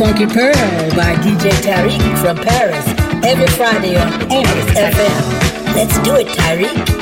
Funky Pearl by DJ Tariq from Paris every Friday on Paris FM. Let's do it, Tariq.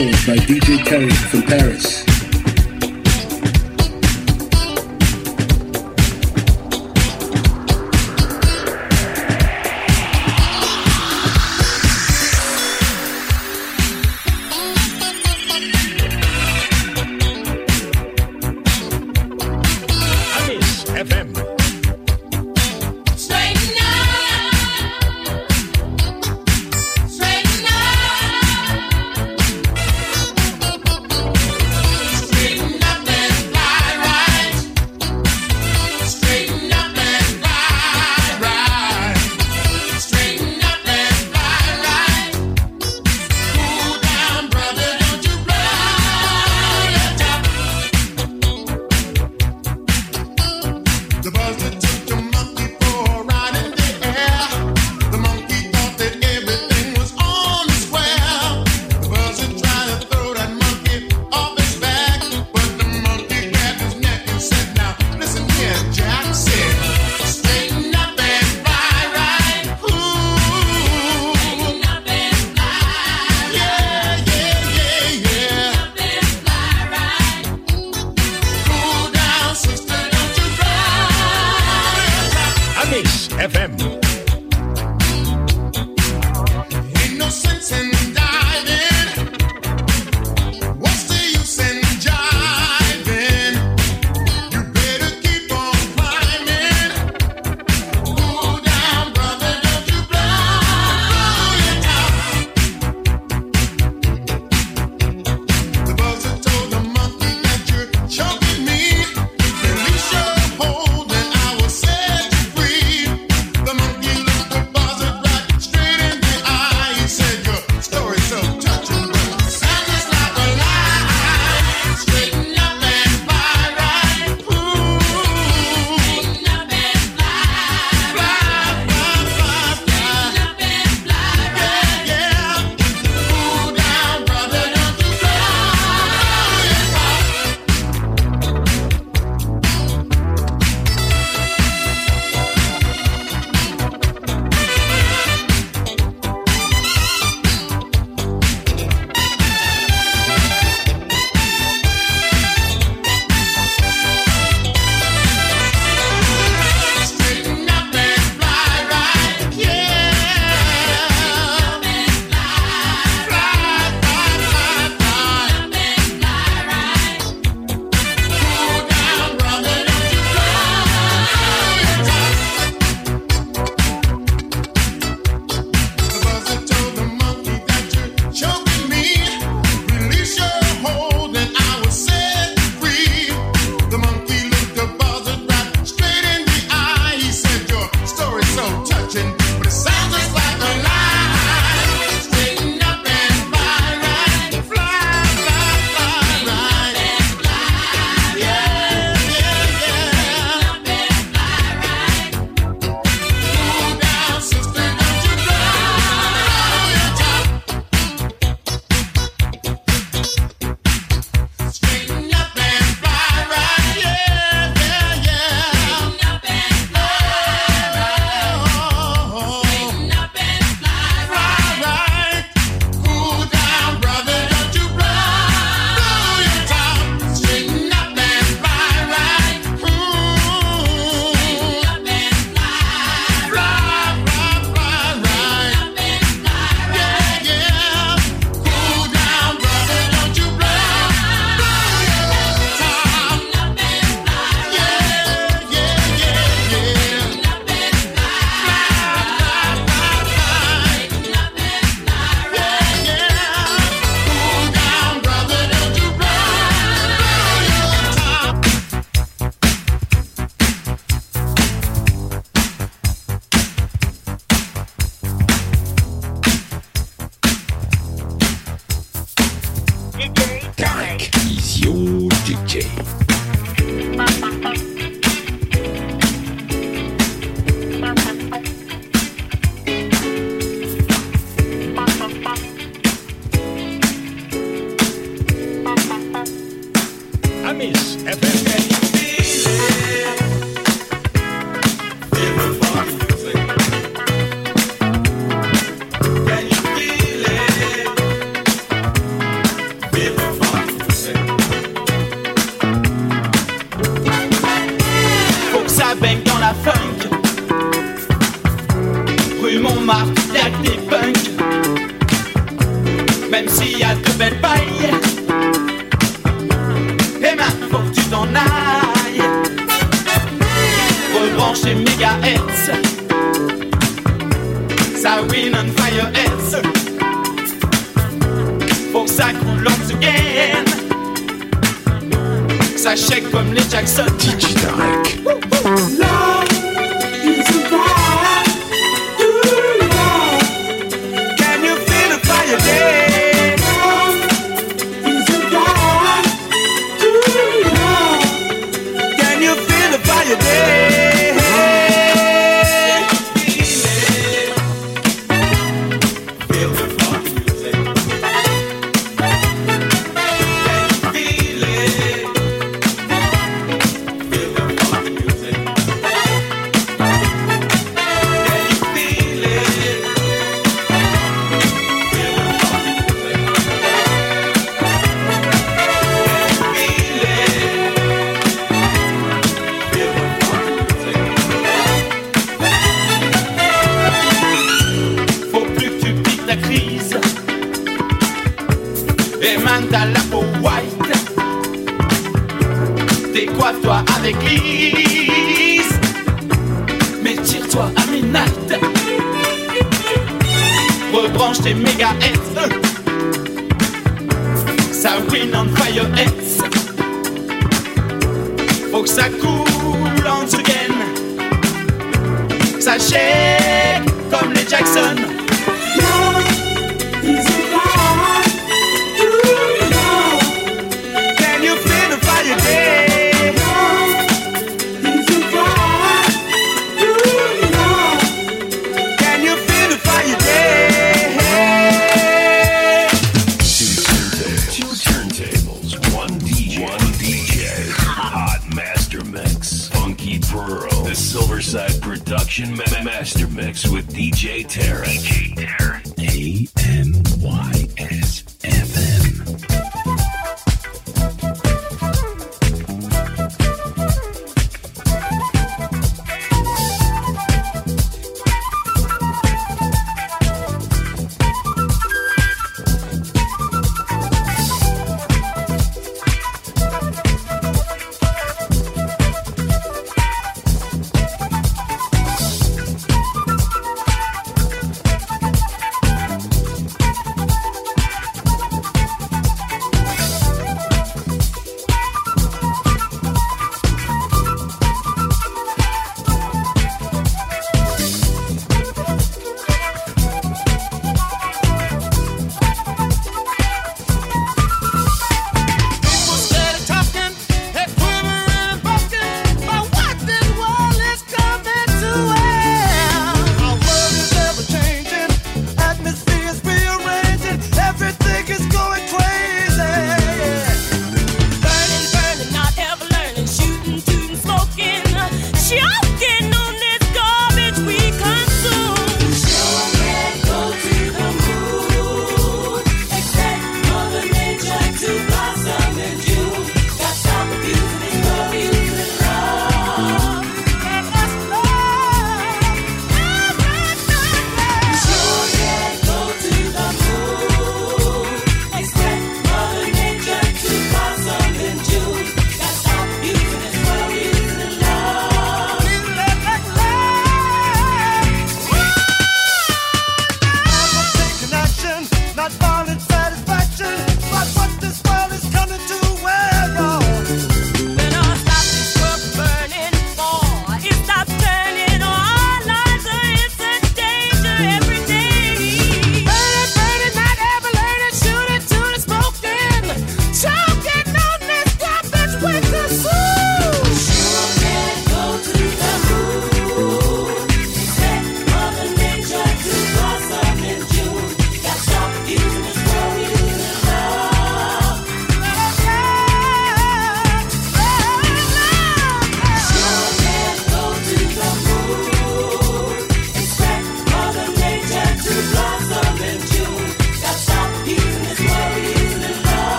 By DJ Terry from Paris. et mandala pour white. Décoiffe-toi avec Lise, mais tire-toi à midnight. Rebranche tes méga heads, ça win on fire heads. Faut que ça coule en again, ça shake comme les Jackson Session Master Mix with DJ Terra.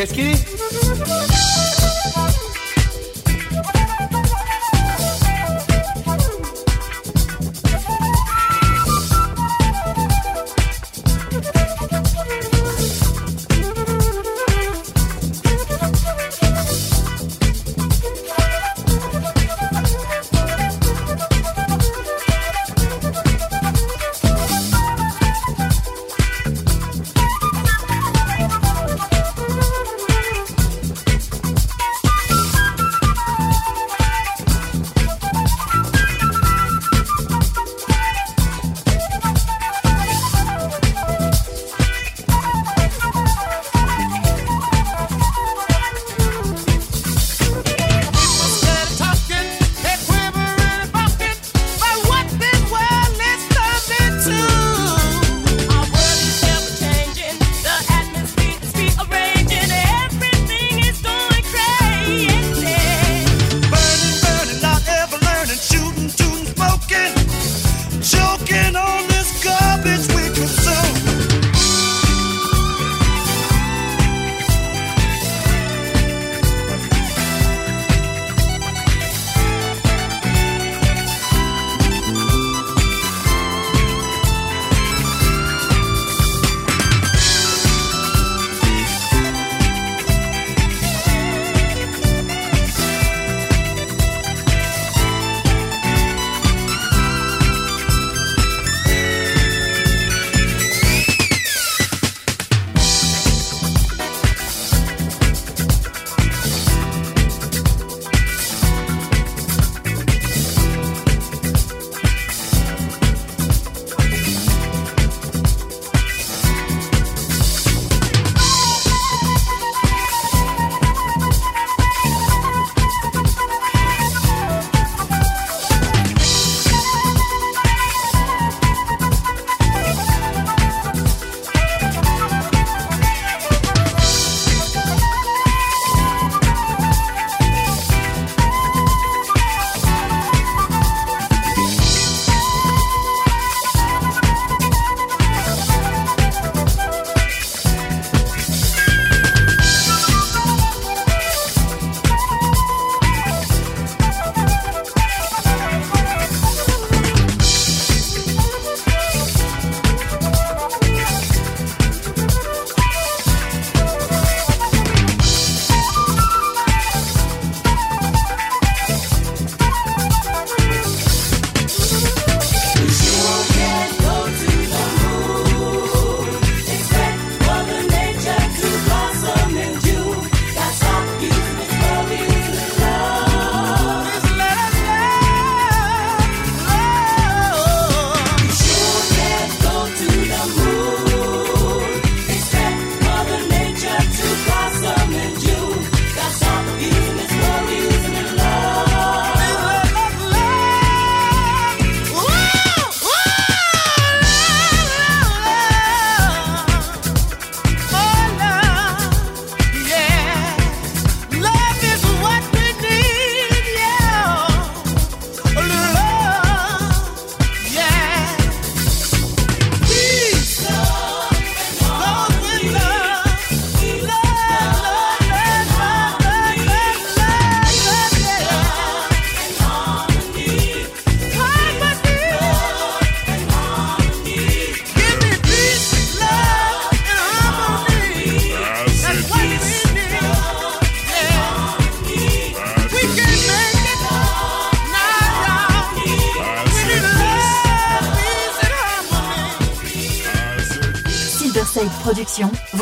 Qu'est-ce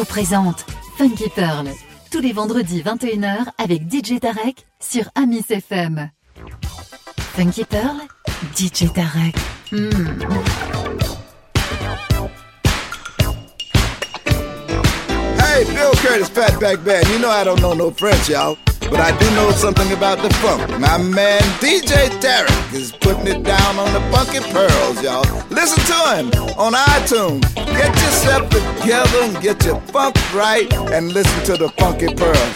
présente Funky Pearl tous les vendredis 21h avec DJ Tarek sur Amis FM. Funky Pearl, DJ Tarek. Hmm. Hey, Bill Curtis, Fatback Band. You know I don't know no French, y'all. But I do know something about the funk. My man DJ Tarek is putting it down on the funky pearls, y'all. Listen to him on iTunes. Get yourself together and get your funk right and listen to the funky pearls.